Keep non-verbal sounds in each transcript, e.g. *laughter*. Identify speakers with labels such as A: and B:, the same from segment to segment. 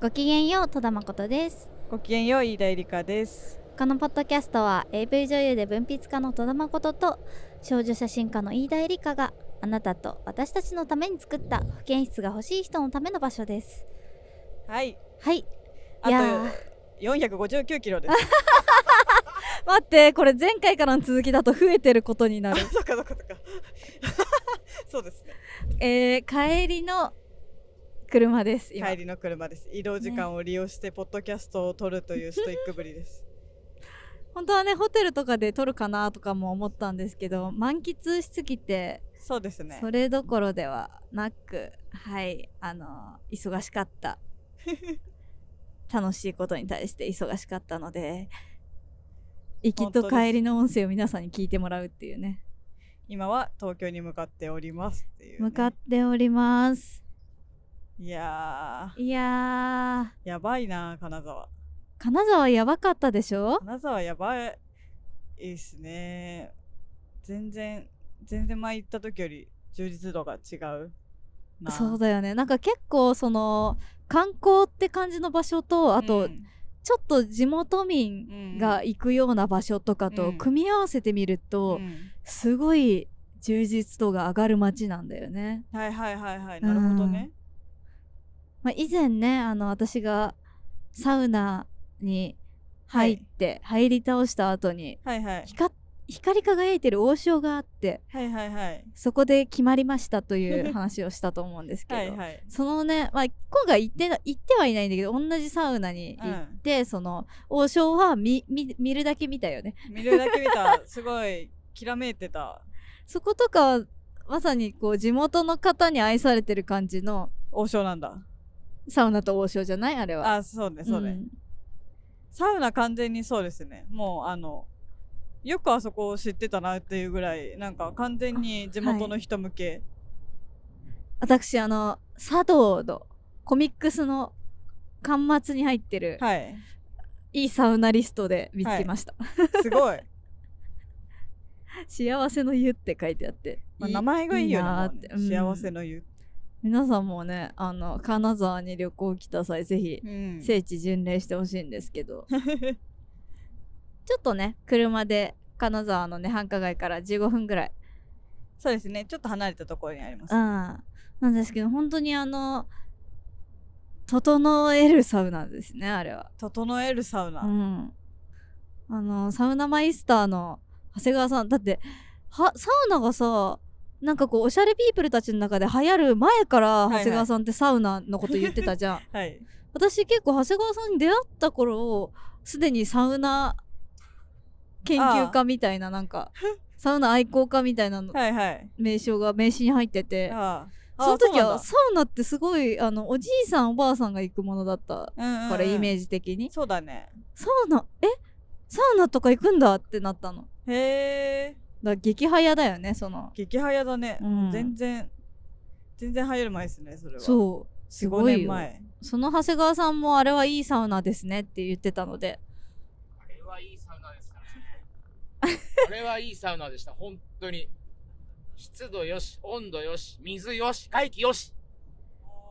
A: ごきげんよう戸田誠です。
B: ごきげんよう飯田絵梨香です。
A: このポッドキャストは AV 女優で文筆家の戸田誠と少女写真家の飯田絵梨香があなたと私たちのために作った保健室が欲しい人のための場所です。
B: はい。
A: はい。
B: あと459キロです。*laughs*
A: 待ってこれ前回からの続きだと増えてることにな *laughs*
B: あそっかそっかそっか。*laughs* そうですね。
A: えー、帰りの車です今。
B: 帰りの車です。移動時間を利用してポッドキャストを撮るというストイックぶりです。*laughs*
A: 本当はねホテルとかで撮るかなとかも思ったんですけど満喫しすぎて
B: そうですね。
A: それどころではなくはいあの忙しかった。*laughs* 楽しいことに対して忙しかったので行きと帰りの音声を皆さんに聞いてもらうっていうね。
B: 今は東京に向かっておりますっていう、ね、
A: 向かっております
B: いや
A: いや
B: ー。やばいな金沢。
A: ー金沢やばかったでしょ？
B: 金沢やばいですね。全然全然前行った時より充実度が違うな。
A: そうだよね。なんか結構その観光って感じの場所とあと、
B: うん。
A: ちょっと地元民が行くような場所とか
B: うん。
A: と組み合わせてみると、
B: うん。
A: すごい充実度が上がる街なんだよね。
B: はいはいはいはい。なるほどね
A: まあ、以前ねあの私がサウナに入って、入り倒した後に
B: はいはい。
A: 光光り輝いてる王将があって
B: はいはいはい。
A: そこで決まりましたという話をしたと思うんですけど *laughs*
B: はいはい。
A: そのね、まあ、今回行ってな行ってはいないんだけど同じサウナに行って、その王将は見見見るだけ見たよね。
B: 見るだけ見た。*laughs* すごいきらめいてた。
A: そことかはまさにこう地元の方に愛されてる感じの
B: 王将なんだ
A: サウナと王将じゃない？あれは。
B: あそうねそうね、
A: ん。
B: サウナ完全にそうですね。もうあのよくあそこを知ってたなっていうぐらいなんか完全に地元の人向け、
A: 私あの茶道のコミックスの巻末に入ってる、
B: はい、
A: い、いサウナリストで見つけました。
B: すごい、*laughs*
A: 幸せの湯って書いてあって。
B: まあ、
A: い
B: 名前がいいよね
A: なーって、うん。
B: 幸せの湯、
A: 皆さんもねあの金沢に旅行来た際ぜひ
B: うん。
A: 聖地巡礼してほしいんですけど。*laughs* ちょっとね車で金沢のね繁華街から15分ぐらい。
B: そうですね。ちょっと離れたところにあります、
A: うん。なんですけど本当にあの整えるサウナですねあれは。
B: 整えるサウナ、
A: うん。あのサウナマイスターの長谷川さんだってはサウナがさなんかこうおしゃれピープルたちの中で流行る前から
B: いはい
A: 長谷川さんってサウナのこと言ってたじゃん、
B: はい。
A: 私結構長谷川さんに出会った頃すでにサウナ研究家みたいななんかサウナ愛好家みたいなの
B: はい。はい
A: 名称が名刺に入ってて。その時は
B: あ
A: サウナってすごいあのおじいさんおばあさんが行くものだった。
B: そうなん。だ
A: からイメー
B: ジ
A: ジ的に、
B: そうだね。
A: サウナえ？サウナとか行くんだってなったの。
B: へえ
A: ら激早だよねその。
B: 激早だね、
A: うん。
B: 全然全然流行る前ですねそれは。
A: そう。す
B: 45
A: ごいよ。
B: 年前。
A: その長谷川さんもあれはいいサウナですねって言ってたので。
C: あれはいいサウナですかね。あれはいいサウナでした、本当に。湿度よし、温度よし、水よし、外気よし。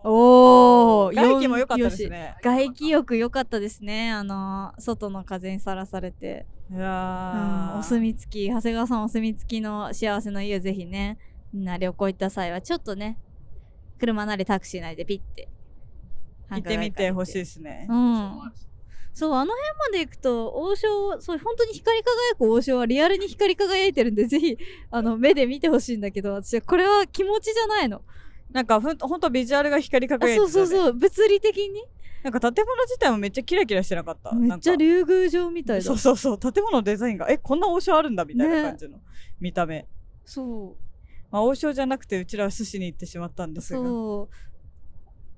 A: おお
B: 外気も良かったですね。
A: 外気浴良かったですね。あの外の風にさらされて、
B: い
A: うん、
B: やー
A: お墨付き長谷川さんお墨付きの幸せの家ぜひねみんな旅行行った際はちょっとね車なりタクシーなりでピッて
B: 行ってみてほしい
A: い
B: ですね
A: うん。そうあの辺まで行くと王将そう本当に光り輝く王将はリアルに光り輝いてるんでぜひあの目で見てほしいんだけど私はこれは気持ちじゃないの。
B: なんかほんとビジュアルが光り
A: あ
B: 輝いてた、ね、
A: そうそうそう。物理的に
B: なんか建物自体もめっちゃキラキラしてなかった。
A: めっちゃ竜宮城みたいだ。
B: そうそうそう。建物のデザインがえこんな王将あるんだみたいな感じの、見た目。
A: そう。
B: まあ王将じゃなくてうちらは寿司に行ってしまったんですが。
A: そう。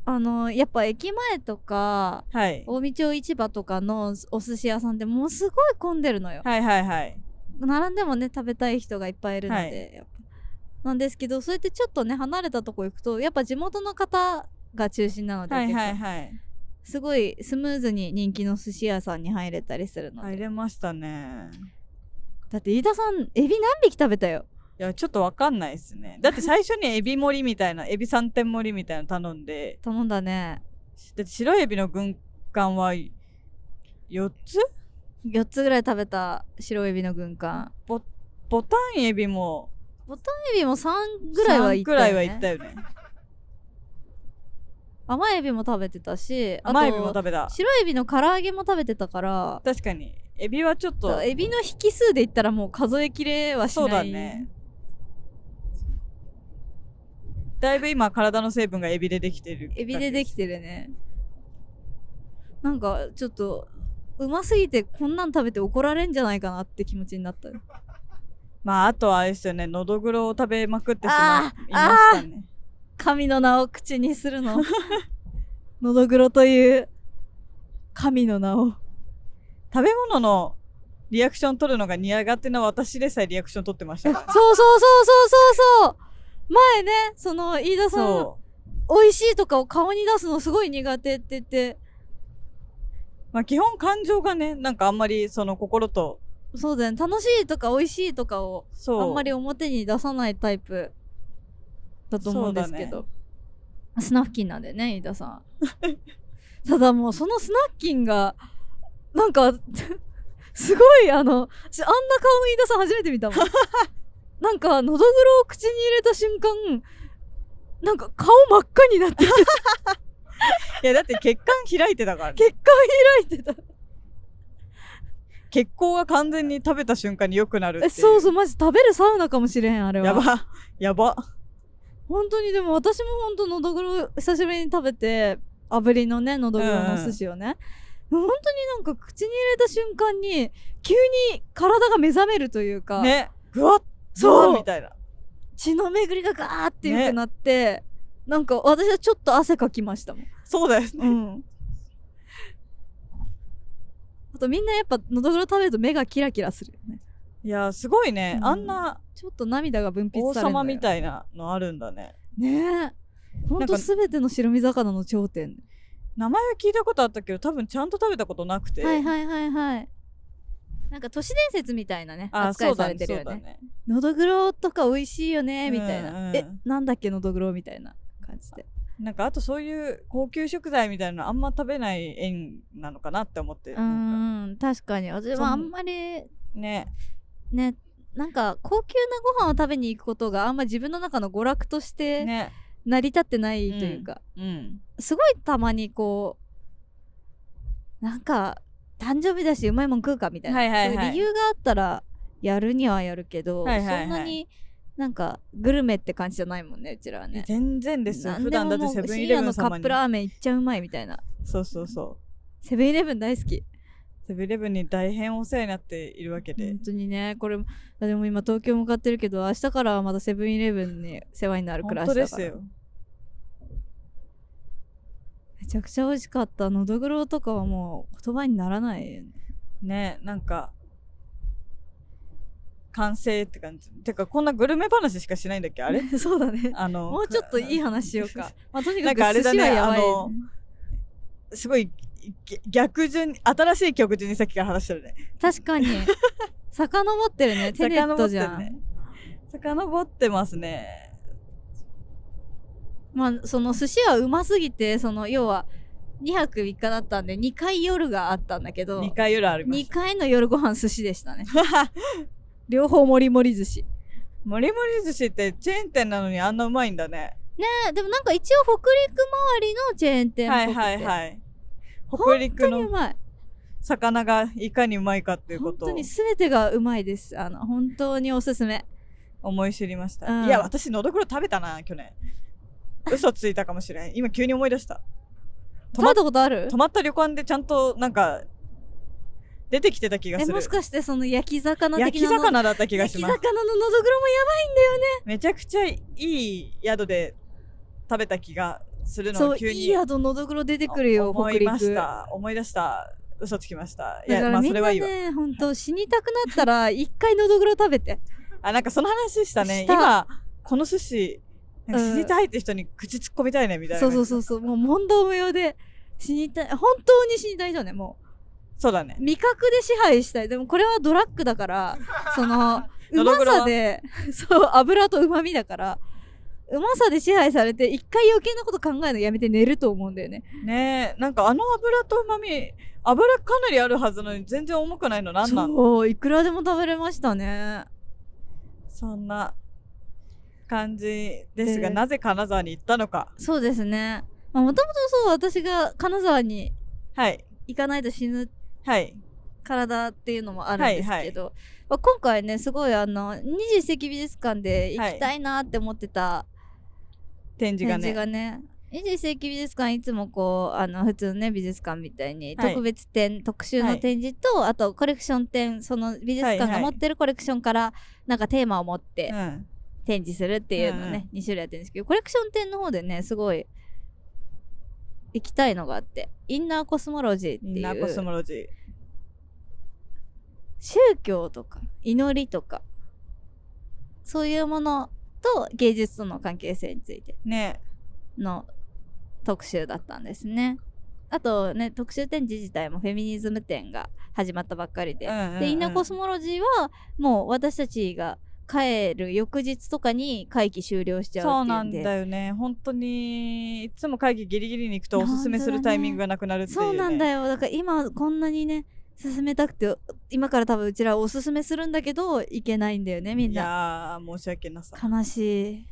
A: あのやっぱ駅前とか
B: はい。
A: 近江町市場とかのお寿司屋さんってもうすごい混んでるのよ。
B: はいはいはい。
A: 並んでもね食べたい人がいっぱいいるので、
B: はい。
A: やっぱ。なんですけどそうやってちょっとね離れたとこ行くとやっぱ地元の方が中心なので、
B: はいはいはい
A: すごいスムーズに人気の寿司屋さんに入れたりするので、
B: 入れましたね。
A: だって飯田さんエビ何匹食べたよ。
B: いやちょっとわかんないですね。だって最初にエビ盛りみたいな *laughs* エビ3点盛りみたいなの頼んで。
A: 頼んだね。
B: って白エビの軍艦は4つ
A: ？4つぐらい食べた白エビの軍艦。
B: ボタンエビも
A: ボタンエビも3ぐらいはい
B: 3
A: ったよ、ね、
B: くらいは行ったよね
A: 甘エビも食べてたし
B: 甘エビも食べた。
A: 白エビの唐揚げも食べてたから。
B: 確かに。エビはちょっと。
A: エビの引数で言ったらもう数えきれはしない。
B: そうだね。だいぶ今体の成分がエビでできてる
A: エビでできてるね。なんかちょっとうますぎてこんなん食べて怒られんじゃないかなって気持ちになった。*laughs*
B: まああとはあれですよね。のどぐろを食べまくってしまいましたね
A: 神の名を口にするの。のどぐろという神の名を。
B: 食べ物のリアクション取るのが苦手な私でさえリアクション取ってました *laughs*
A: そうそうそうそうそうそう。前ねその飯田さん
B: そ
A: 美味しいとかを顔に出すのすごい苦手って言って。
B: うまあ基本感情がねなんかあんまりその心と。
A: そうだよね。楽しいとか美味しいとかをあんまり表に出さないタイプだと思うんですけ
B: そ
A: ど、スナフキンなんだよね飯田さん。*laughs* ただもうそのスナフキンがなんか *laughs* すごいあの私あんな顔の飯田さん初めて見たもん。*laughs* なんかのどぐろを口に入れた瞬間なんか顔真っ赤になって
B: いやだって血管開いてたから、ね、
A: 血管開いてた。
B: 血行が完全に食べた瞬間に良くなる
A: そうそうマジ食べるサウナかもしれんあれは。
B: やばやば
A: 本当にでも私も本当のどぐろ久しぶりに食べて炙りのねのどぐろのお寿司をね、本当になんか口に入れた瞬間に急に体が目覚めるというか、
B: ね。ぐわっ
A: そう。
B: みたいな。
A: 血の巡りがガーって良くなって、なんか私はちょっと汗かきましたもん。
B: そうだよね、
A: うん。あとみんなやっぱのどぐろ食べると目がキラキラするよね。
B: いやすごいね、
A: うん
B: あんな
A: ちょっと涙が分泌
B: 王
A: されるんだよ
B: 様みたいなのあるんだね
A: ねえ。ほんとすべての白身魚の頂点。
B: 名前は聞いたことあったけど多分ちゃんと食べたことなくて
A: はいはいはいはい。なんか都市伝説みたいなね
B: あ
A: 扱いうされてるよね。
B: ね
A: のどぐろとか美味しいよねみたいな。
B: うんうん
A: えなんだっけのどぐろみたいな感じで。
B: なんかあとそういう高級食材みたいなのあんま食べない縁なのかなって思って
A: う
B: なん
A: 確かに私はあんまり
B: ね
A: ねなんか高級なご飯を食べに行くことがあんま自分の中の娯楽として
B: ね。
A: 成り立ってないというか、
B: うん。
A: すごいたまにこうなんか誕生日だしうまいもん食うかみたいな、
B: はいはいはい。
A: そういう理由があったらやるにはやるけど、
B: はいはいはい。
A: そんなになんかグルメって感じじゃないもんねうちらはね。
B: 全然ですよ。普段だってセブンイレブン
A: のカップラーメンいっちゃうまいみたいな。
B: そうそうそう。
A: セブンイレブン大好き
B: セブンイレブンに大変お世話になっているわけで。
A: 本当にね。これでも今東京向かってるけど明日からはまたセブンイレブンに世話になる暮
B: 本
A: らしだから。
B: 当ですよ。
A: めちゃくちゃ美味しかった。のどぐろとかはもう言葉にならないよね。
B: ねなんか完成って感じ。てかこんなグルメ話しかしないんだっけ？あれ？*laughs*
A: そうだね。
B: あの
A: もうちょっといい話しようか。*laughs* まあとにかく寿司はやばい、
B: あのすごいぎ逆順新しい曲順にさっきから話してるね。
A: 確かに。*laughs* 遡ってるね。テネットじゃん、
B: 遡ってね。遡ってますね。
A: まあその寿司はうますぎてその要は2泊3日だったんで2回夜があったんだけど
B: 2回夜ありま
A: 2
B: した。
A: 回の夜ご飯寿司でしたね。*laughs* 両方もりもり寿司。
B: もりもり寿司ってチェーン店なのにあんなうまいんだね。
A: ねえでもなんか一応北陸周りのチェーン店っぽくて。
B: はいはいはい北
A: 本
B: 陸の
A: 当にうまい。
B: 魚がいかにうまいかっていうことを
A: 本当に全てがうまいです。あの本当におすすめ。
B: 思い知りました、
A: うん。
B: いや私のどぐろ食べたな去年。嘘ついたかもしれん。今急に思い出した。
A: 食べたことある？
B: 泊まった旅館でちゃんとなんか出てきてた気がする。
A: えもしかしてその焼き魚的な
B: 焼き魚だった気がします。
A: 焼き魚ののどぐろもや
B: めちゃくちゃいい宿で食べた気がするのを急に
A: いい宿のどぐろ出てくるよ
B: 思いました。思い出した。嘘つきました。いやそれはいいわ
A: ね本当死にたくなったら *laughs* 一回のどぐろ食べて。
B: あなんかその話したね。
A: した。
B: 今この寿司なんか
A: うん。
B: 知りたいって人に口突っ込みたいねみたいな。
A: そうそうそうそう。もう問答無用で死にたい本当に死にたい人ねも
B: そうだね。
A: う味覚で支配したい。でもこれはドラッグだからそ *laughs* のうまさでそう油とうまみだからうまさで支配されて一回余計なこと考えるのやめて寝ると思うんだよね。
B: ねえ。なんかあの油とうまみ油かなりあるはずなのに全然重くないのなんなの
A: そういくらでも食べれましたね。
B: そんな感じですが、
A: で
B: なぜ金沢に行ったのか？
A: そうですね。もともとそう私が金沢に
B: はい。
A: 行かないと死ぬ
B: はい。
A: 体っていうのもあるんですけど、
B: はい
A: まあ、今回ねすごいあの21世紀美術館で行きたいなって思ってた
B: 展示がね。
A: 展示がね。21世紀美術館いつもこうあの普通のね美術館みたいに
B: はい。
A: 特別展、特集の展示と、あとコレクション展その美術館
B: はいはい。
A: が持ってるコレクションからなんかテーマを持って
B: うん。
A: 展示するっていうのね、2種類やってるんですけどコレクション展の方でねすごい行きたいのがあってインナーコスモロジーってい
B: インナーコス
A: う
B: モロジー。
A: 宗教とか祈りとかそういうものと芸術との関係性について
B: ね。
A: の特集だったんですね。あとね特集展示自体もフェミニズム展が始まったばっかりで、
B: うんうんうん
A: でインナーコスモロジーはもう私たちが帰る翌日とかに会期終了しちゃ
B: そううなんだよね。本当に。いつも会議ギリギリに行くとおすすめするタイミングがなくなるっていう、ね、
A: そうなんだよ。だから今こんなにね進めたくて今から多分うちらおすすめするんだけどいけないんだよねみん
B: い
A: な
B: やー申し訳なさ。
A: 悲しい。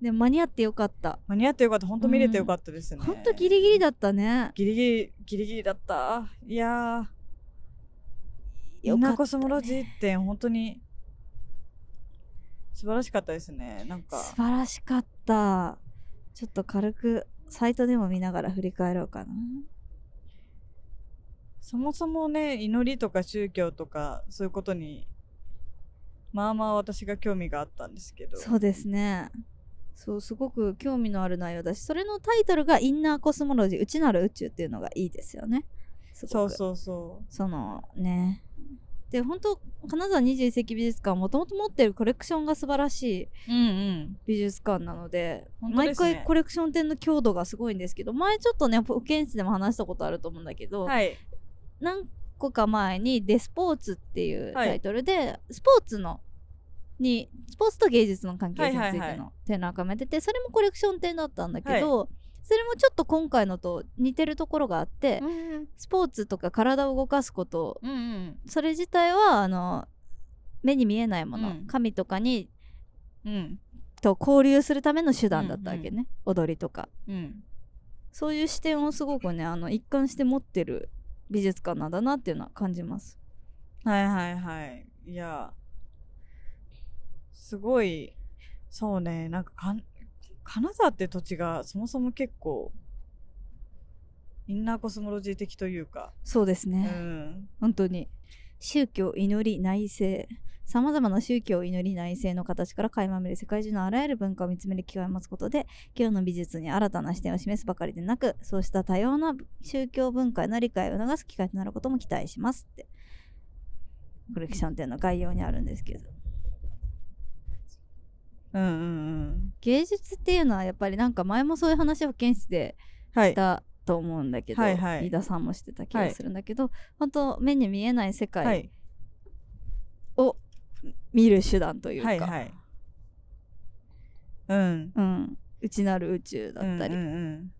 A: でも間に合ってよかった。
B: 間に合ってよかった。本当見れてよかったですね、
A: ほん。とギリギリだったね。
B: ギリギリギリギリだった。いやー。
A: よかった
B: コスモロジーって本当に。素晴らしかったですね。なんか。
A: 素晴らしかった。ちょっと軽くサイトでも見ながら振り返ろうかな
B: そもそもね祈りとか宗教とかそういうことにまあまあ私が興味があったんですけど。
A: そうですね。そうすごく興味のある内容だしそれのタイトルが「インナーコスモロジー内なる宇宙」っていうのがいいですよね。すごく。
B: そうそうそ
A: そのね。で本当金沢21世紀美術館もともと持ってるコレクションが素晴らしい
B: うんうん。
A: 美術館なので毎
B: 本当ですね。
A: 回コレクション展の強度がすごいんですけど前ちょっとね保健室でも話したことあると思うんだけど、
B: はい
A: 何個か前に「デスポーツ」っていう
B: はい。
A: タイトルで、スポーツのにスポーツと芸術の関係性につい
B: はいはいはい。
A: ての展覧会もやっててそれもコレクション展だったんだけど、それもちょっと今回のと似てるところがあって、
B: うん
A: スポーツとか体を動かすこと
B: うんうん
A: それ自体はあの目に見えないもの、
B: うん。
A: 神とかに
B: うん。
A: と交流するための手段だったわけね、踊りとか。
B: うん。
A: そういう視点をすごくねあの一貫して持ってる美術館なんだなっていうのは感じます。
B: はいはいはい。いやすごいそうねなんか金沢って土地がそもそも結構インナーコスモロジー的というか、う
A: そうですね、
B: ん、
A: 本当に。宗教祈り内政さまざまな宗教祈り内政の形から垣間見る世界中のあらゆる文化を見つめる機会を持つことで今日の美術に新たな視点を示すばかりでなくそうした多様な宗教文化への理解を促す機会となることも期待しますって。コレクション展の概要にあるんですけど。
B: うんうんうん。
A: 芸術っていうのはやっぱりなんか前もそういう話を保健室で
B: はい。
A: したと思うんだけど、
B: はいはい。
A: 飯田さんもしてた気がするんだけど、本当目に見えない世
B: は
A: 界
B: い。
A: を見る手段というか、
B: はいはい。うん。
A: うん、内なる宇宙だったり、
B: うんうん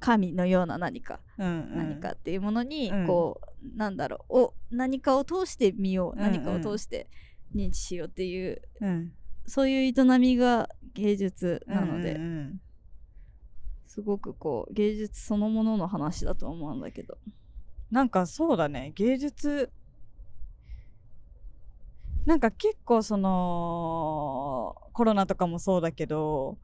A: 神のような何か、
B: うんうん。
A: 何かっていうものに、
B: うん。
A: こうなんだろう。を何かを通して見よう、
B: うんうん。
A: 何かを通して認知しようっていう
B: うん。
A: そういう営みが芸術なので、
B: うんうん。
A: すごくこう芸術そのものの話だと思うんだけど。
B: なんかそうだね。芸術なんか結構そのコロナとかもそうだけど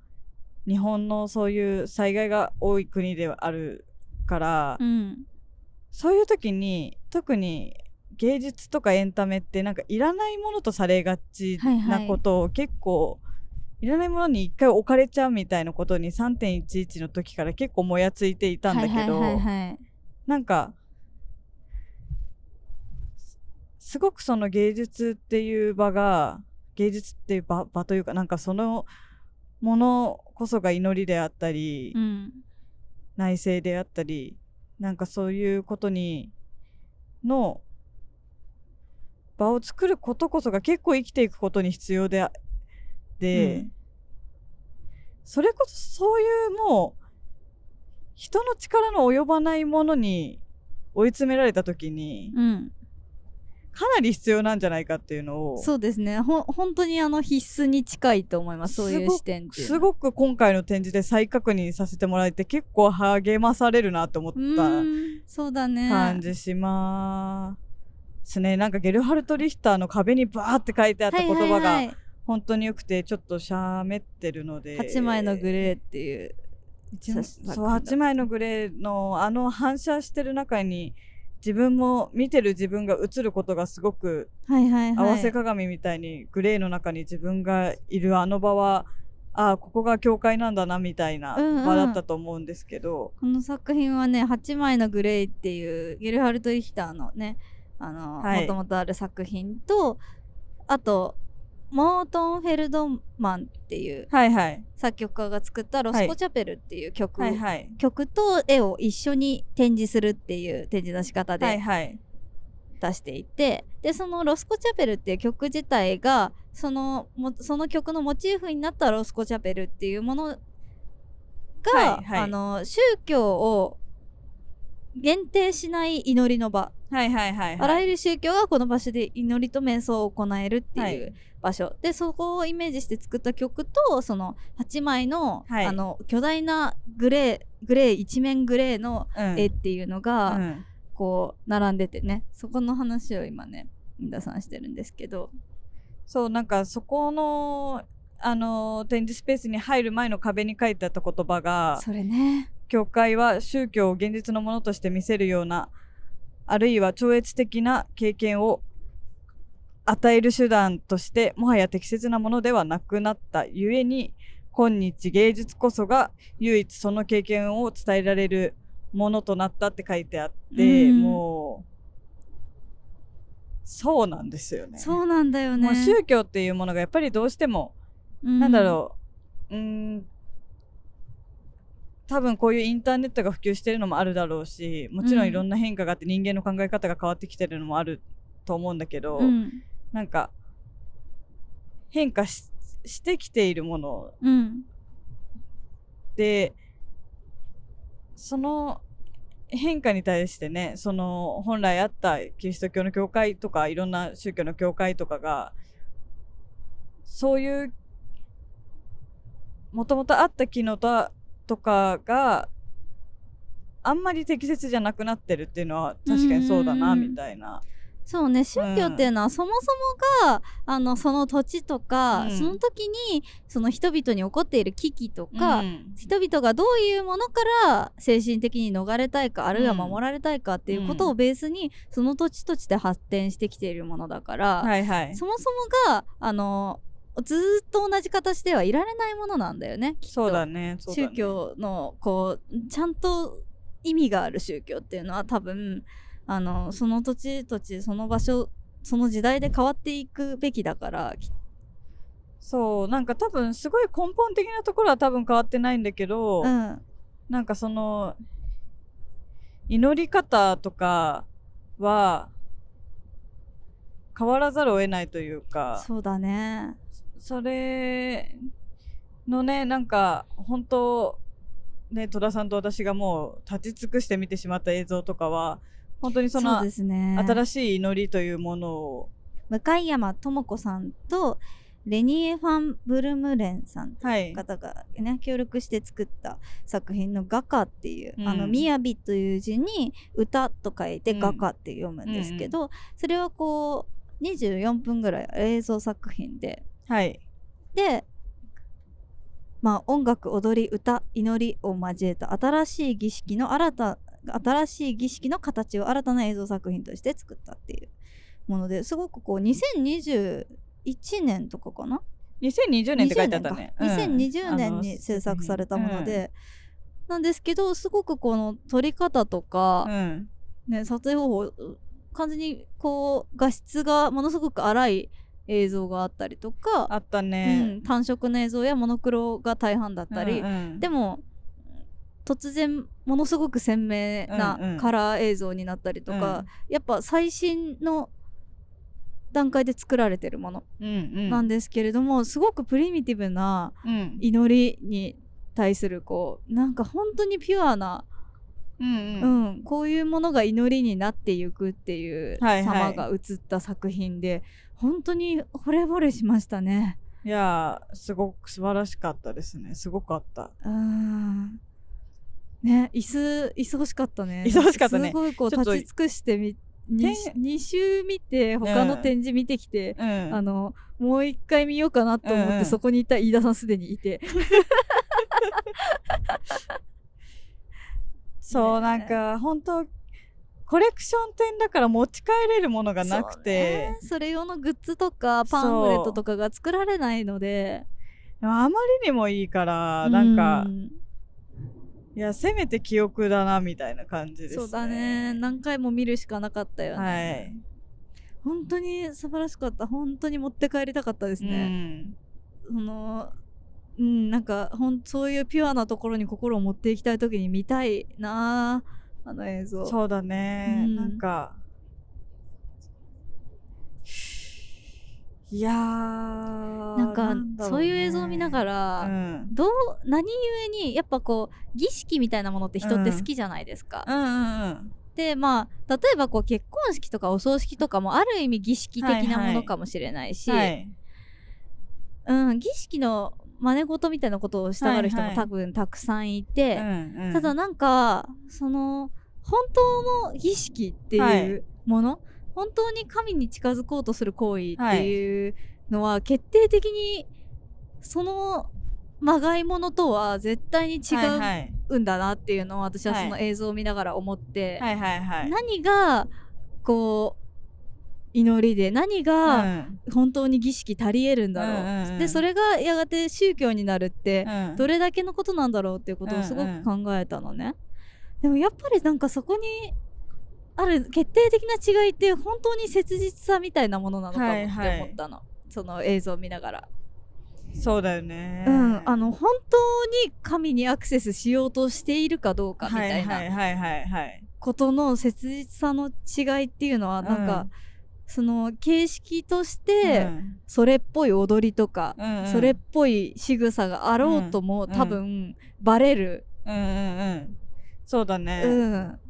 B: 日本のそういう災害が多い国ではあるから、
A: うん。
B: そういう時に特に芸術とかエンタメってなんかいらないものとされがちないことを結構、い。らないものに一回置かれちゃうみたいなことに3.11の時から結構もやついていたんだけど、なんかすすごくその芸術っていう場が芸術っていう場場というかなんかそのものこそが祈りであったり、
A: うん。
B: 内政であったりなんかそういうことにの場を作ることこそが結構生きていくことに必要であで、それこそそういうもう人の力の及ばないものに追い詰められた時に
A: うん
B: かなり必要なんじゃないかっていうのを。
A: そうですね。ほ本当にあの必須に近いと思います。そういう視点って
B: すごく今回の展示で再確認させてもらえて結構励まされるなと思っ
A: うーん。そうだね。
B: た感じしますね。なんかゲルハルト・リヒターの壁にバーって書いてあった言葉が本当に良くてちょっとしゃべってるので。
A: 8枚のグレーっていう。
B: そう8枚のグレーのあの反射してる中に自分も見てる自分が映ることがすごく
A: はいはいはい。
B: 合わせ鏡みたいにグレーの中に自分がいるあの場はああここが教会なんだなみたいな
A: うんうん。
B: 場だったと思うんですけど、
A: この作品はね「8枚のグレー」っていうゲルハルト・リヒターのねもともとある作品とあとモートン・フェルドマンっていう
B: はいはい。
A: 作曲家が作った「ロスコ・チャペル」っていう曲,、
B: はいはい。
A: 曲と絵を一緒に展示するっていう展示の仕方
B: はい
A: で
B: はい。
A: 出していて、でその「ロスコ・チャペル」っていう曲自体がそのもその曲のモチーフになったロスコ・チャペルっていうものが、
B: はいはい。
A: あの宗教を限定しない祈りの場、
B: はいはいはい
A: あらゆ
B: る
A: る宗教がこの場所で祈りと瞑想を行えるって
B: はい。いう
A: 場所、でそこをイメージして作った曲とその8枚の,、
B: はい。
A: あの巨大なグレーグレー一面グレーの
B: うん。
A: 絵っていうのが、
B: うん。
A: こう並んでてね。そこの話を今ね皆さんしてるんですけど。
B: そうなんかそこのあの展示スペースに入る前の壁に書いてあった言葉が
A: それね。
B: 教会は宗教を現実のものとして見せるようなあるいは超越的な経験を与える手段としてもはや適切なものではなくなったゆえに今日芸術こそが唯一その経験を伝えられるものとなったって書いてあって、
A: うん。
B: もうそうなんですよね。
A: そうなんだよね。
B: 宗教っていうものがやっぱりどうしてもなんだろう、うーん、多分こういうインターネットが普及してるのもあるだろうし、もちろん。いろんな変化があって人間の考え方が変わってきてるのもあると思うんだけど、
A: うん
B: なんか、変化ししてきているもの。
A: うん。
B: で、その変化に対してね、その本来あったキリスト教の教会とかいろんな宗教の教会とかが、そういうもともとあった機能ととかがあんまり適切じゃなくなってるっていうのは確かにそうだな
A: うんうんうん。
B: みたいな。
A: そうね宗教っていうのはそもそもがあのその土地とか、
B: うん。
A: その時にその人々に起こっている危機とか、
B: うん。
A: 人々がどういうものから精神的に逃れたいかあるいは守られたいかっていうことをベースに、その土地土地で発展してきているものだから、
B: はいはい。
A: そもそもがあのずーっと同じ形ではいられないものなんだよねきっと。
B: そうだね。そうだね。
A: 宗教のこうちゃんと意味がある宗教っていうのは多分あのその土地土地その場所その時代で変わっていくべきだからき
B: そう、なんか多分すごい根本的なところは多分変わってないんだけど、
A: うん。
B: なんかその、祈り方とかは変わらざるを得ないというか、
A: そうだね。
B: それのね、なんか本当、ね、戸田さんと私がもう立ち尽くして見てしまった映像とかは、本当にその
A: そうですね。
B: 新しい祈りというものを、
A: 向山智子さんとレニエ・ファン・ブルムレンさんと
B: はいい。う
A: 方がね協力して作った作品の「画家」っていう、
B: うん。
A: あの「みやび」という字に「歌」と書いて「
B: うん。
A: 画家」って読むんですけど、それはこう24分ぐらい映像作品で。
B: はい。
A: でまあ音楽踊り歌祈りを交えた新しい儀式の新た新しい儀式の形を新たな映像作品として作ったっていうものですごくこう2021年とかかな
B: ？2020年って書いてあったね。
A: 20
B: うん
A: 2020年に制作されたもので、なんですけどすごくこの撮り方とか
B: う、ん。
A: ね、撮影方法完全にこう画質がものすごく荒い映像があったりとか、
B: あった
A: う
B: ね。
A: ん、単色の映像やモノクロが大半だったり、
B: うんうん
A: でも突然ものすごく鮮明
B: うんう
A: なん。カラー映像になったりとか、やっぱ最新の段階で作られてるもの
B: うんうん。
A: なんですけれども、すごくプリミティブな
B: うん。
A: 祈りに対するこうなんか本当にピュアな、
B: うん
A: う
B: うん
A: んこういうものが祈りになっていくっていう
B: はいはい。
A: 様が映った作品で、本当に惚れ惚れしましたね。
B: いやーすごく素晴らしかったですね。すごかった。
A: うんね椅子椅子欲しかったね。
B: 椅子欲しかったね。*laughs*
A: すごいこう立ち尽くしてみ
B: て
A: 2, 週見て他の展示見てきて、
B: うん。
A: あのもう一回見ようかなと思って、
B: うんうん。
A: そこにいた飯田さんすでにいて。*laughs*
B: そう、
A: ね
B: なんか本当コレクション展だから持ち帰れるものがなくて、
A: そそれ用のグッズとかパンフレットとかが作られないので。
B: あまりにもいいからなんか、
A: うん
B: いやせめて記憶だなみたいな感じですね。
A: そうだね。何回も見るしかなかったよね、
B: はい。
A: 本当に素晴らしかった。本当に持って帰りたかったです
B: う
A: ね、
B: ん。
A: そのうんなんかほんそういうピュアなところに心を持っていきたい時に見たいなあの映像。
B: そうだね、
A: うん。
B: なんかいやー
A: なんか
B: ね。
A: そういう映像を見ながら、
B: うん。
A: どう何故にやっぱこう儀式みたいなものって人って好きじゃないですか。
B: うんうんうん。
A: でまあ例えばこう結婚式とかお葬式とかもある意味儀式的なものかもしれないし、
B: はい。
A: うん、儀式の真似事みたいなことをしたがる人も
B: はいはい。
A: 多分たくさんいて、
B: うんうん。
A: ただなんかその本当の儀式っていうもの、本当に神に近づこうとする行為っていうのは決定的にそのまがいものとは絶対に違うんだなっていうのを私は
B: はい
A: その映像を見ながら思って、何がこう祈りで何
B: う
A: が
B: ん。
A: 本当に儀式足りえるんだろう,、
B: うん
A: でそれがやがて宗教になるって、
B: うん。
A: どれだけのことなんだろうっていうことをすごく考えたのね、でもやっぱりなんかそこにある決定的な違いって本当に切実さみたいなものなのかもって思ったの、その映像を見ながら、
B: そうだよね。
A: うん。あの本当に神にアクセスしようとしているかどうかみたい
B: は
A: ない
B: はいはいはい
A: ことの切実さの違いっていうのはなんか、
B: うん
A: その形式として、
B: うん。
A: それっぽい踊りとか、
B: うんうん。
A: それっぽい仕草があろうとも、
B: ん。
A: 多分バレる、
B: うんうんうん。そうだね、
A: うん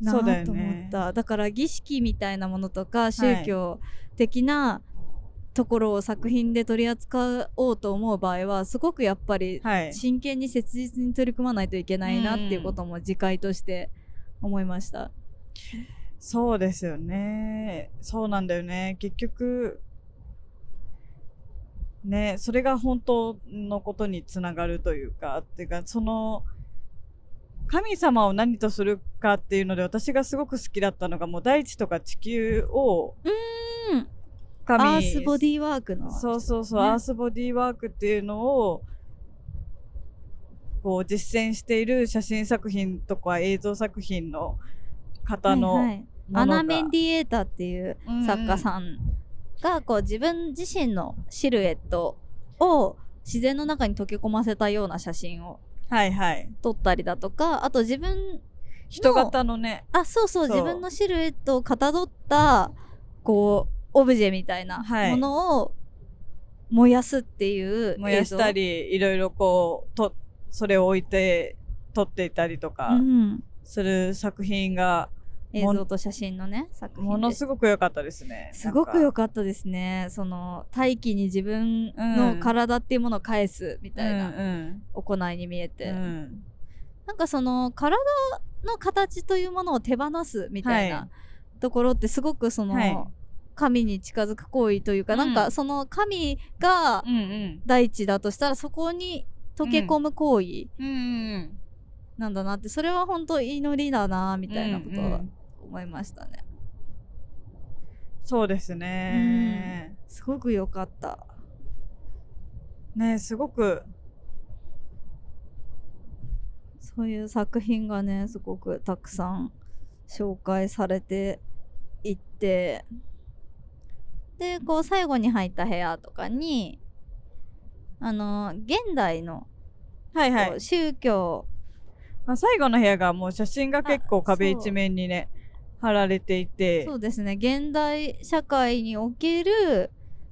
A: なと思っただから儀式みたいなものとか宗教的なところを作品で取り扱おうと思う場合はすごくやっぱり
B: はい。
A: 真剣に切実に取り組まないといけないなっていうことも自戒として思いました。
B: そうですよね。そうなんだよね。結局ねそれが本当のことにつながるというかっていうかその神様を何とするかっていうので私がすごく好きだったのがもう大地とか地球を
A: うん。
B: 神
A: アースボディーワークの。
B: そうそうそう、
A: ね
B: アースボディーワークっていうのをこう実践している写真作品とか映像作品の方の
A: はいアナ・メンディエータっていう作家さんがこう自分自身のシルエットを自然の中に溶け込ませたような写真を
B: はいはい。
A: 撮ったりだとかあと自分
B: 人型のね。
A: あそうそう自分のシルエットをかたどったこうオブジェみたいな
B: はい。
A: ものを燃やすっていう
B: 燃やしたりいろいろこうとそれを置いて撮っていたりとか
A: うん、
B: する作品が
A: 映像と写真のね作品
B: ものすごく良かったですね。
A: すごく良
B: か
A: かったですね。その大気に自分の体っていうものを返すみたいな
B: うん
A: 行いに見えて、
B: うん。うん
A: なんかその体の形というものを手放すみたい
B: は
A: なところってすごくその、
B: はい。
A: 神に近づく行為というか、
B: うん。
A: なんかその神が大地だとしたらそこに溶け込む行為なんだなって。それは本当祈りだなみたいなことは思いましたね、
B: そうですね、
A: すごく良かった。
B: ねすごく。
A: そういう作品がねすごくたくさん紹介されていって。でこう最後に入った部屋とかにあの現代の
B: はいはい。
A: 宗教。
B: まあ、最後の部屋がもう写真が結構
A: あ
B: 壁一面にね貼られていて。
A: そうですね。現代社会における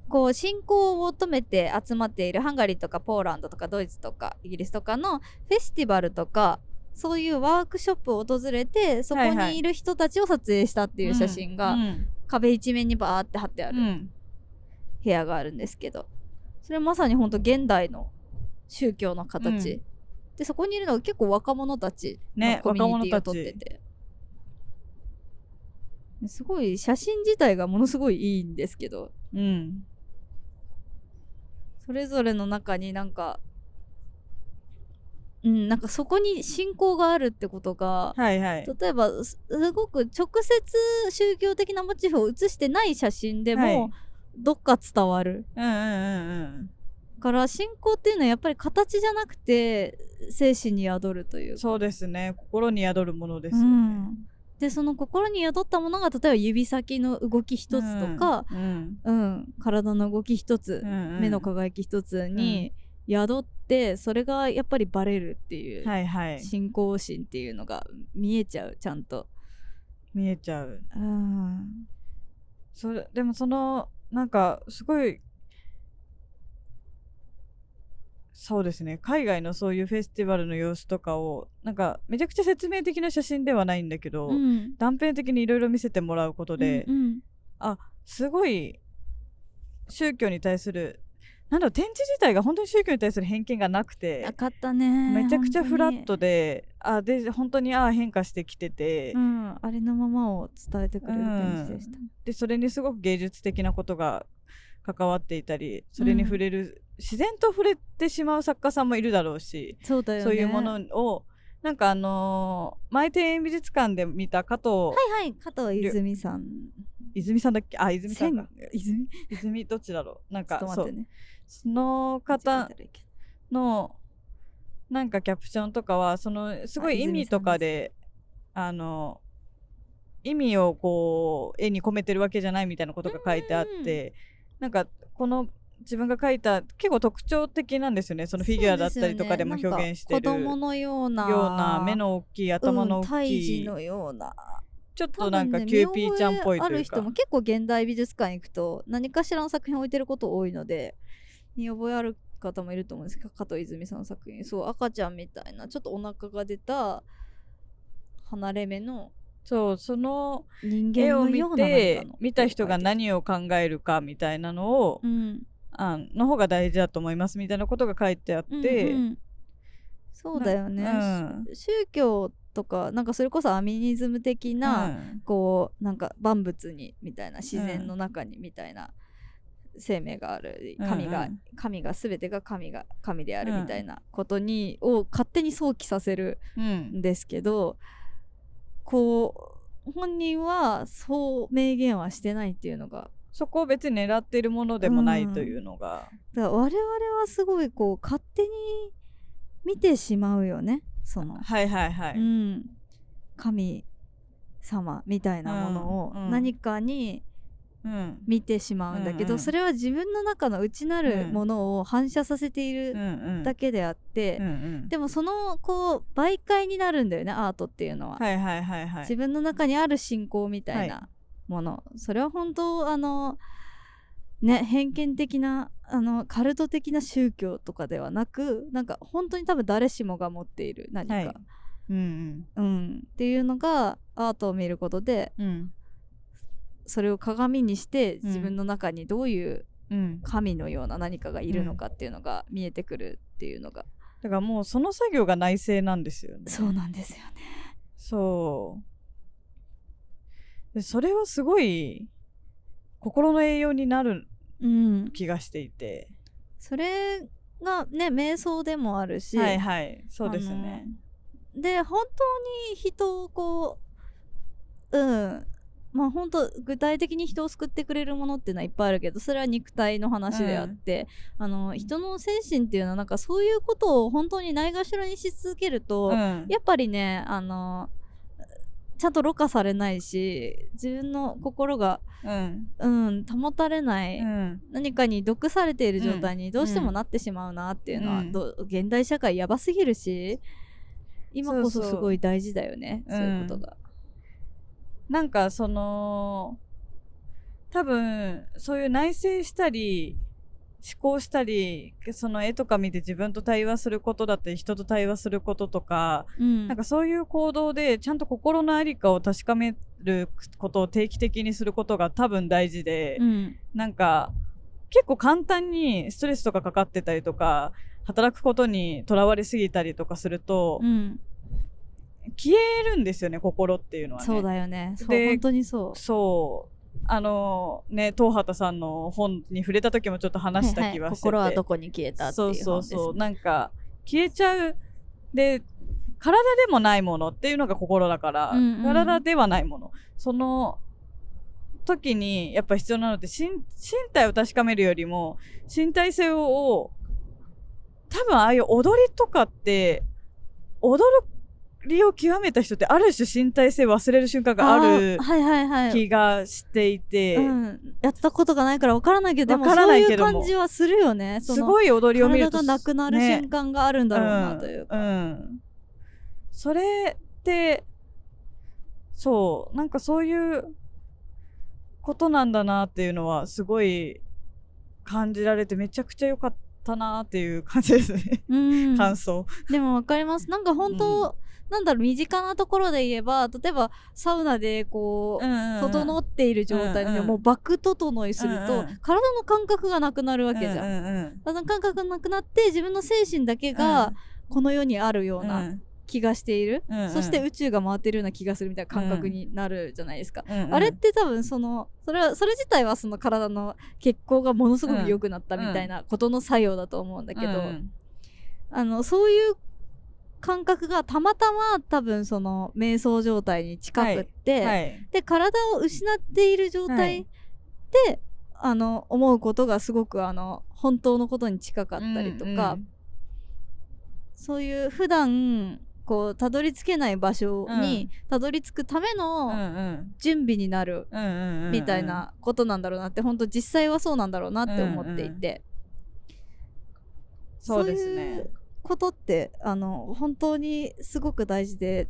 A: こう信仰を求めて集まっているハンガリーとかポーランドとかドイツとかイギリスとかのフェスティバルとかそういうワークショップを訪れてそこにいる人たちを撮影したっていう写真が
B: うん
A: 壁一面にバーって貼ってある
B: うん。
A: 部屋があるんですけどそれまさに本当現代の宗教の形、
B: うん。
A: でそこにいるのが結構若者たちの
B: ね
A: コミュニティを撮ってて、すごい写真自体がものすごいいいんですけど。
B: うん。
A: それぞれの中になんかうんなんかそこに信仰があるってことが
B: はいはい。
A: 例えばすすごく直接宗教的なモチーフを写してない写真でも、
B: はい。
A: どっか伝わる。
B: うんうんうんうん。
A: から信仰っていうのはやっぱり形じゃなくて精神に宿るというか。
B: そうですね。心に宿るものですよ
A: う
B: ね、
A: ん、でその心に宿ったものが例えば指先の動き一つとか、
B: うん。
A: うん。体の動き一つ、
B: うんうん。
A: 目の輝き一つに宿ってそれがやっぱりバレるっていう、
B: はいはい。
A: 信仰心っていうのが見えちゃうちゃんと。
B: 見えちゃう。
A: うん。
B: それでもそのなんかすごいそうですね。海外のそういうフェスティバルの様子とかをなんかめちゃくちゃ説明的な写真ではないんだけど、
A: うん。
B: 断片的にいろいろ見せてもらうことで、
A: うんうん。
B: すごい宗教に対するなんだろう展示自体が本当に宗教に対する偏見がなくて
A: なかったね。
B: めちゃくちゃフラッ
A: 本
B: トであで本当にあ変化してきてて、
A: うん、ありのままを伝えてくれる展示でした、
B: でそれにすごく芸術的なことが関わっていたりそれに触れる、自然と触れてしまう作家さんもいるだろうし、
A: そうだよね。
B: そういうものをなんかあのー、前庭園美術館で見た加藤
A: はいはい。加藤泉さん。
B: 泉さんだっけ？あ泉さんか。
A: 千泉？
B: 泉どっちだろう？なんか
A: ね。
B: その方のなんかキャプションとかはそのすごい
A: あ
B: 意味とかであの意味をこう絵に込めてるわけじゃないみたいなことが書いてあってなんかこの自分が描いた結構特徴的なんですよね。そのフィギュアだったりとかでも表現してる
A: ね子供のような
B: ような目の大きい頭の大きい、
A: 児のような
B: ちょっとなんかキューピーちゃんっぽいというか。
A: 人も結構現代美術館行くと何かしらの作品を置いてること多いので見覚えある方もいると思うんですけど加藤泉さんの作品。そう赤ちゃんみたいなちょっとお腹が出た離れ目の
B: そうその
A: 人間
B: 絵を見て見た人が何を考えるかみたいなのを、
A: うん。
B: あの方が大事だと思いますみたいなことが書いてあって、
A: うんうんそうだよね、
B: うん。
A: し宗教とかなんかそれこそアミニズム的な、
B: うん。
A: こうなんか万物にみたいな自然の中にみたいな生命がある神が、
B: うんうん。
A: 神が全てが神が神であるみたいなことに、を勝手に想起させる
B: うん
A: んですけどこう本人はそう明言はしてないっていうのが
B: そこを別に狙っているものでもないというのが、
A: だから我々はすごいこう勝手に見てしまうよね。その、
B: はいはいはい、
A: うん、神様みたいなものを
B: うんうん。
A: 何かに
B: うん
A: 見てしまうんだけど、
B: うんうん。
A: それは自分の中の内なるものを反射させてい
B: うんう
A: る
B: ん。
A: だけであって、
B: うんうん。
A: でもそのこう媒介になるんだよねアートっていうのは、
B: はいはいはいはい。
A: 自分の中にある信仰みたい
B: は
A: なもの、それは本当あのね偏見的なあのカルト的な宗教とかではなくなんか本当に多分誰しもが持っている何か、
B: はい。うん
A: うん、っていうのがアートを見ることで
B: うんうん
A: それを鏡にして
B: うん。
A: 自分の中にどういう
B: うん。
A: 神のような何かがいるのかっていうのが見えてくるっていうのが、
B: だからもうその作業が内政なんですよね。
A: そうなんですよね。
B: そう。でそれはすごい心の栄養になる
A: うん、
B: 気がしていて。
A: それがね瞑想でもあるし、
B: はいはい。そうですね。
A: で本当に人をこううんまあ本当具体的に人を救ってくれるものっていうのはいっぱいあるけどそれは肉体の話であって、あの人の精神っていうのはなんかそういうことを本当にないがしろにし続けると、
B: うん。
A: やっぱりねあのちゃんとろ過されないし自分の心が、
B: うん。
A: うん、保たれない、
B: うん。
A: 何かに毒されている状態にどうしてもなってしまうなっていうのは、ど現代社会やばすぎるし今こそすごい大事だよねそういうことが。
B: なんかその多分そういう内省したり思考したりその絵とか見て自分と対話することだったり人と対話することとか、
A: うん。
B: なんかそういう行動でちゃんと心の在りかを確かめることを定期的にすることが多分大事で、
A: うん。
B: なんか結構簡単にストレスとかかかってたりとか働くことにとらわれすぎたりとかすると、
A: うん
B: 消えるんですよね心っていうのはね。
A: そうだよね。本当にそう。
B: そう。あのね東畑さんの本に触れた時もちょっと話した気はして。て、
A: 心はどこに消えたって
B: そ
A: いうう
B: そうそう、
A: 本ですね
B: なんか消えちゃう。で体でもないものっていうのが心だから、
A: うんうん。
B: 体ではないもの。その時にやっぱ必要なのって身身体を確かめるよりも身体性を多分ああいう踊りとかって踊りを極めた人ってある種身体性忘れる瞬間がある
A: ーはいはいはい。
B: 気がしていて、
A: うん、やったことがないから分からないけどでも
B: わからないけども。
A: そういう感じはするよね。
B: すごい踊りを見ると
A: 体がなくなる
B: ね
A: 瞬間があるんだろうなというか、
B: うんうん。それってそうなんかそういうことなんだなっていうのはすごい感じられてめちゃくちゃ良かったなっていう感じですね、
A: うん。*laughs*
B: 感想。
A: でも分かります。なんか本当、なんだろう身近なところで言えば例えばサウナでこう、整っている状態で、もうバク整いすると、体の感覚がなくなるわけじゃん、体の感覚がなくなって自分の精神だけがこの世にあるよう
B: う
A: なん。気がしている、
B: うんうん。
A: そして宇宙が回ってるような気がするみたいな感覚になるじゃないですか、
B: うんうん
A: あれって多分そのそれはそれ自体はその体の血行がものすごく良くなったみたいなことの作用だと思うんだけど、
B: うん。
A: あのそういう感覚がたまたま多分その瞑想状態に近くって、
B: はい。
A: で体を失っている状態で、あの思うことがすごくあの本当のことに近かったりとか、
B: うん
A: そういう普段こうたどり着けない場所にたどり着くため
B: うんう
A: の
B: ん。
A: 準備になる
B: うんうんうん
A: みたいなことなんだろうなって本当実際はそうなんだろうなって思っていて、
B: そうです
A: そうい
B: ね
A: うことってあの本当にすごく大事で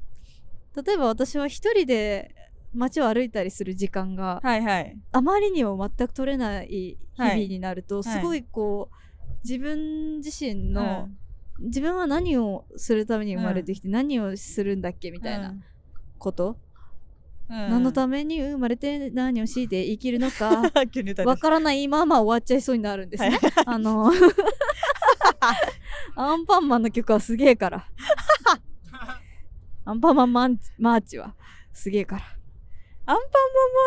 A: 例えば私は一人で街を歩いたりする時間が
B: はいはい。
A: あまりにも全く取れない日々になると、
B: はい。
A: すごいこう自分自身の、
B: うん
A: 自分は何をするために生まれてきて何をするんだっけみたいなこと、
B: うん。
A: 何のために生まれて何を強いて生きるのか *laughs* わからないまま終わっちゃいそうになるんですね。あの *laughs* アンパンマンの曲はすげえから。*laughs* アンパンマンマンマーチはすげえから。
B: アンパンマン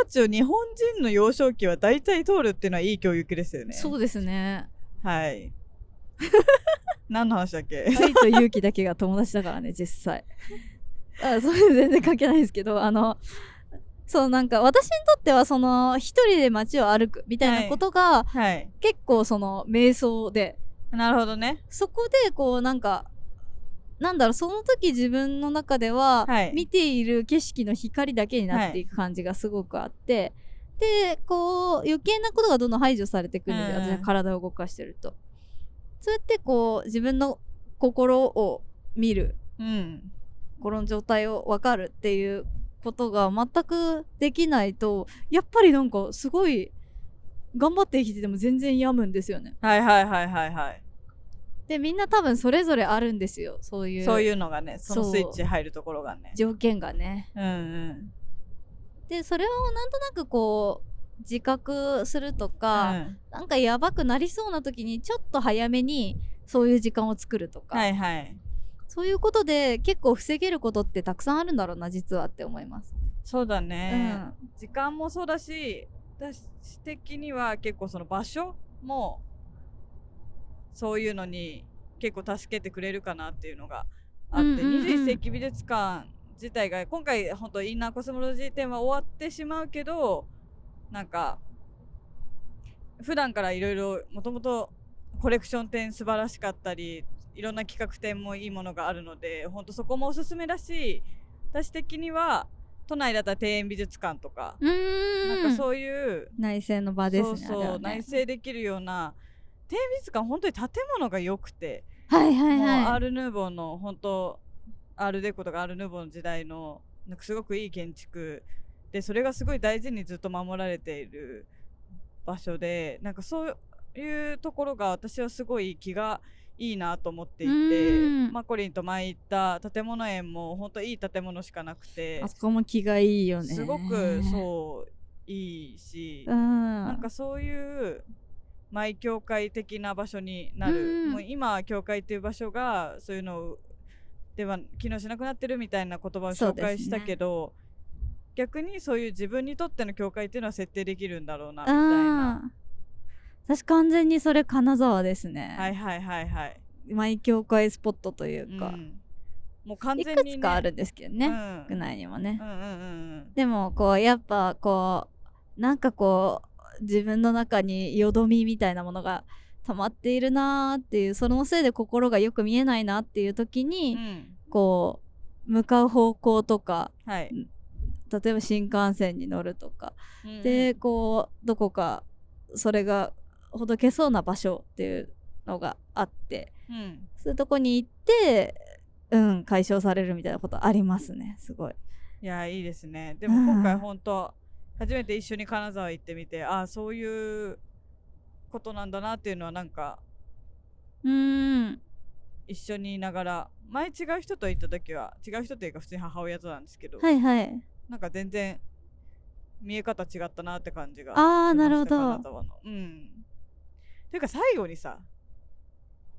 B: マーチを日本人の幼少期は大体通るっていうのはいい教育ですよね。
A: そうですね。
B: はい。*laughs* 何の話だっけ？
A: 愛と勇気だけが友達だからね、実際。あそれ全然関係ないですけど、あの、そうなんか私にとってはその一人で街を歩くみたいなことが、
B: はい。
A: 結構その瞑想で
B: なるほどね。
A: そこでこうなんかなんだろうその時自分の中では、
B: はい
A: 見ている景色の光だけになっていく感じがすごくあって、でこう余計なことがどんどん排除されていくんですよ、
B: うん
A: 私は体を動かしてると。そうやってこう自分の心を見る
B: うん。
A: 心の状態を分かるっていうことが全くできないとやっぱりなんかすごい頑張って生きてても全然病むんですよね。
B: はいはいはいはいはい。
A: でみんな多分それぞれあるんですよそういう
B: そういうのがね、そのスイッチ入るところがね。
A: 条件がね。
B: うんうん。
A: でそれをなんとなくこう自覚するとか、
B: うん
A: なんかやばくなりそうな時にちょっと早めにそういう時間を作るとか、
B: はいはい。
A: そういうことで結構防げることってたくさんあるんだろうな実はって思います。
B: そうだね、
A: うん
B: 時間もそうだし私的には結構その場所もそういうのに結構助けてくれるかなっていうのがあって、
A: うんうんうん。
B: 21世紀美術館自体が今回本当インナーコスモロジー展は終わってしまうけどなんか普段からいろいろもともとコレクション展素晴らしかったりいろんな企画展もいいものがあるので本当そこもおすすめだし私的には都内だったら庭園美術館とか、なんかそういう
A: 内政の場ですね
B: そうそう、
A: ね
B: 内省できるような庭園美術館本当に建物が良くて、
A: はいはい
B: もうアー
A: はい
B: ル・ヌーボーの本当アール・デコとかアール・ヌーボーの時代のなんかすごくいい建築でそれがすごい大事にずっと守られている場所でなんかそういうところが私はすごい気がいいなと思っていて
A: うん。
B: マコリンと前行った建物園も本当いい建物しかなくて
A: あそこも気がいいよね。
B: すごくそういいし、
A: うん。
B: なんかそういうマイ教会的な場所になる、
A: うん
B: もう今教会っていう場所がそういうのでは機能しなくなってるみたいな言葉を紹介したけど、逆にそういう自分にとっての教会っていうのは設定できるんだろうなみたいな。
A: うん私完全にそれ金沢ですね、
B: はいはいはいはい。
A: マイ教会スポットというか、
B: うん。もう完
A: い
B: 全に、ね、
A: くつかあるんですけどね、
B: うん。
A: 国内にもね。
B: う、んうんうんうん。
A: でもこうやっぱこうなんかこう自分の中によどみみたいなものが溜まっているなーっていうそのせいで心がよく見えないなっていう時に、
B: うん。
A: こう向かう方向とか
B: はい。
A: 例えば新幹線に乗るとか、
B: うん。
A: でこうどこかそれがほどけそうな場所っていうのがあって
B: うん。
A: そういうとこに行ってうん解消されるみたいなことありますねすごい。
B: いやいいですね。でも今回本当初めて一緒に金沢行ってみてああそういうことなんだなっていうのはなんか
A: うーん。
B: 一緒にいながら前違う人と行った時は違う人というか普通に母親となんですけど、
A: はいはい。
B: なんか全然見え方違ったなって感じが
A: あー
B: しました
A: なるほど。
B: 金沢の。うん。ていうか最後にさ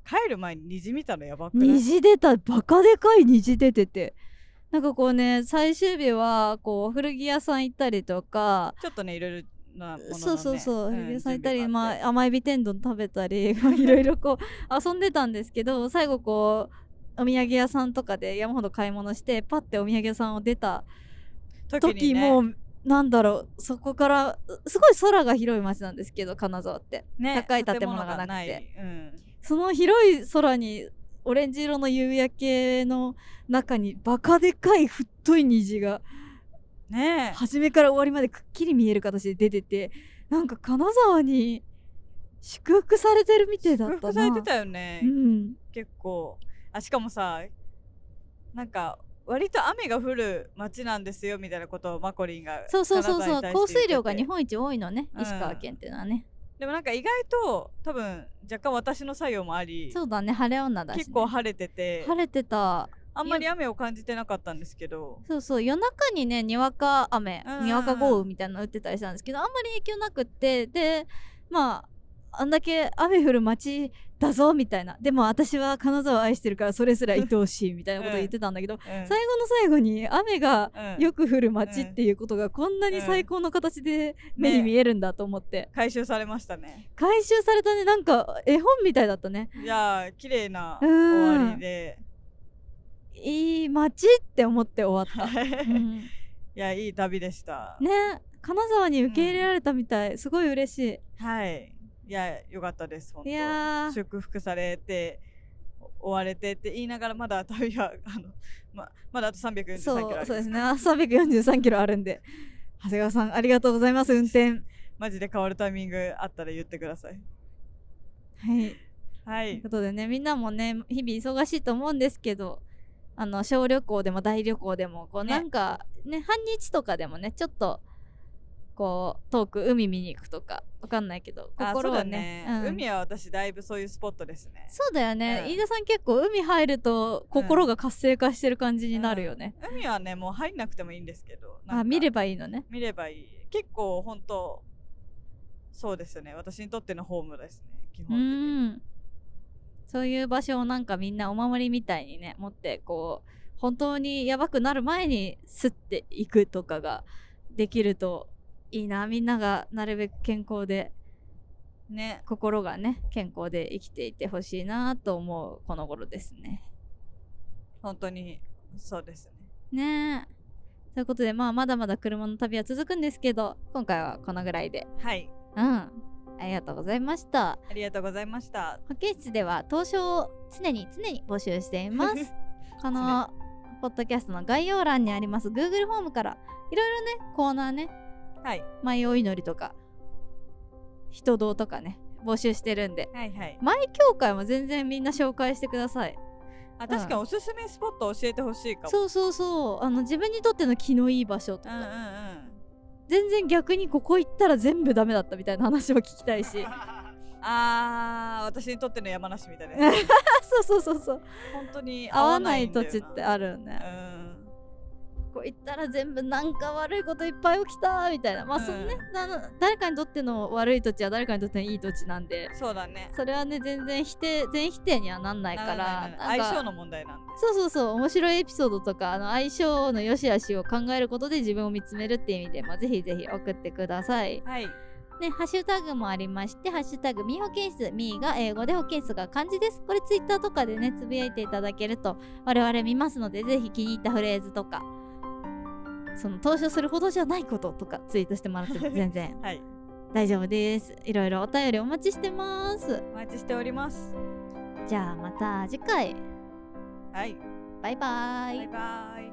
B: 帰る前に虹見たのやばくない？
A: 虹出た。バカでかい虹出ててなんかこうね最終日はこう古着屋さん行ったりとか
B: ちょっとねいろいろなものの、ね、
A: そうそうそう、
B: ん
A: 古着屋さん行ったり、まあ、甘エビ天丼食べたり *laughs* まあいろいろこう遊んでたんですけど最後こうお土産屋さんとかで山ほど買い物してパッてお土産屋さんを出た時もうなんだろうそこからすごい空が広い街なんですけど金沢って。
B: ね
A: 高い建物がなくて。
B: うん。
A: その広い空にオレンジ色の夕焼けの中にバカでかい太い虹が
B: ねえ。
A: 初めから終わりまでくっきり見える形で出ててなんか金沢に祝福されてるみたいだったな。
B: 祝福されてたよね、
A: うん。
B: 結構。あしかもさなんか割と雨が降る街なんですよみたいなことをマコリンが
A: そうそうそうそう。降水量が日本一多いのね、
B: うん
A: 石川県っていうのはね
B: でもなんか意外と多分若干私の作用もあり
A: そうだね晴れ女だしね、
B: 結構晴れてて
A: 晴れてた。
B: あんまり雨を感じてなかったんですけど。
A: そうそう夜中にねにわか雨
B: うん。
A: にわか豪雨みたいなの打ってたりしたんですけどあんまり影響なくってでまああんだけ雨降る街だぞみたいな。でも私は金沢を愛してるからそれすら愛おしいみたいなことを言ってたんだけど、
B: うん。
A: 最後の最後に雨が
B: うん。
A: よく降る街っていうことがこんなに最高の形で目に見えるんだと思って、
B: 回収されましたね。
A: 回収されたね。なんか絵本みたいだったね。
B: いやー綺麗な
A: うん。
B: 終わりで。
A: いい街って思って終わった、うん。
B: いやいい旅でした。
A: ね。金沢に受け入れられたみたい、すごい嬉しい。
B: はいいやよかったです本当。祝福されてお終われてって言いながらまだ旅はあの *laughs* ままだあと343キロ
A: そ
B: ある
A: うそうですね。343キロあるんで。長谷川さんありがとうございます。*laughs* 運転。
B: マジで変わるタイミングあったら言ってください。
A: はい。
B: はい。
A: ということでねみんなもね日々忙しいと思うんですけどあの小旅行でも大旅行でもこう
B: ね
A: なんかね半日とかでもねちょっとこう遠く海見に行くとかわかんないけど
B: あ
A: 心を
B: そうだ
A: ね。
B: ね、
A: うん。
B: 海は私だいぶそういうスポットですね。
A: そうだよね、
B: うん。
A: 飯田さん結構海入ると心が活性化してる感じになるよね、
B: うん。海はねもう入んなくてもいいんですけど
A: あ見ればいいのね。
B: 見ればいい。結構本当そうですね。私にとってのホームですね。基
A: う
B: 本的に。
A: ん。そういう場所をなんかみんなお守りみたいにね持ってこう本当にやばくなる前にスッていくとかができるといいなみんながなるべく健康で
B: ね。
A: 心がね健康で生きていてほしいなと思うこの頃ですね。
B: 本当にそうですね。
A: ね。えということでまあまだまだ車の旅は続くんですけど今回はこのぐらいで。
B: はい。
A: うん。ありがとうございました。
B: ありがとうございました。
A: 保健室では投書を常に常に募集しています。*laughs* このポッドキャストの概要欄にあります Google フォームからいろいろねコーナーね
B: はい。
A: 舞お祈りとか人道とかね募集してるんで。
B: はいはい。
A: 舞協会も全然みんな紹介してください。
B: あ確かにおすすめスポット教えてほしいかも。
A: そうそうそう。あの自分にとっての気のいい場所とか、
B: うんうんうん。
A: 全然逆にここ行ったら全部ダメだったみたいな話も聞きたいし。*laughs*
B: あー私にとっての山梨みたいな *laughs*
A: そうそうそうそう。
B: 本当に
A: 合わない土地ってあるよね。
B: うん
A: ここ行ったら全部なんか悪いこといっぱい起きたみたいな。まあ
B: うん
A: そのね、あの誰かにとっての悪い土地は誰かにとってのいい土地なんで。
B: そうだね。
A: それはね全然否定全否定にはなんないから。
B: 相性の問題なんで。
A: そうそうそう。面白いエピソードとかあの相性の良し悪しを考えることで自分を見つめるっていう意味で、まあ、ぜひぜひ送ってください。
B: はい。
A: ね、ハッシュタグもありまして、ハッシュタグミー保健室、ミーが英語で保健室が漢字です。これツイッターとかでね、つぶやいていただけると我々見ますので、ぜひ気に入ったフレーズとか、その投書するほどじゃないこととかツイートしてもらっても *laughs* 全然
B: はい
A: 大丈夫です。いろいろお便りお待ちしてます。
B: お待ちしております
A: じゃあまた次回、
B: はい
A: バイバイ。
B: バイバイ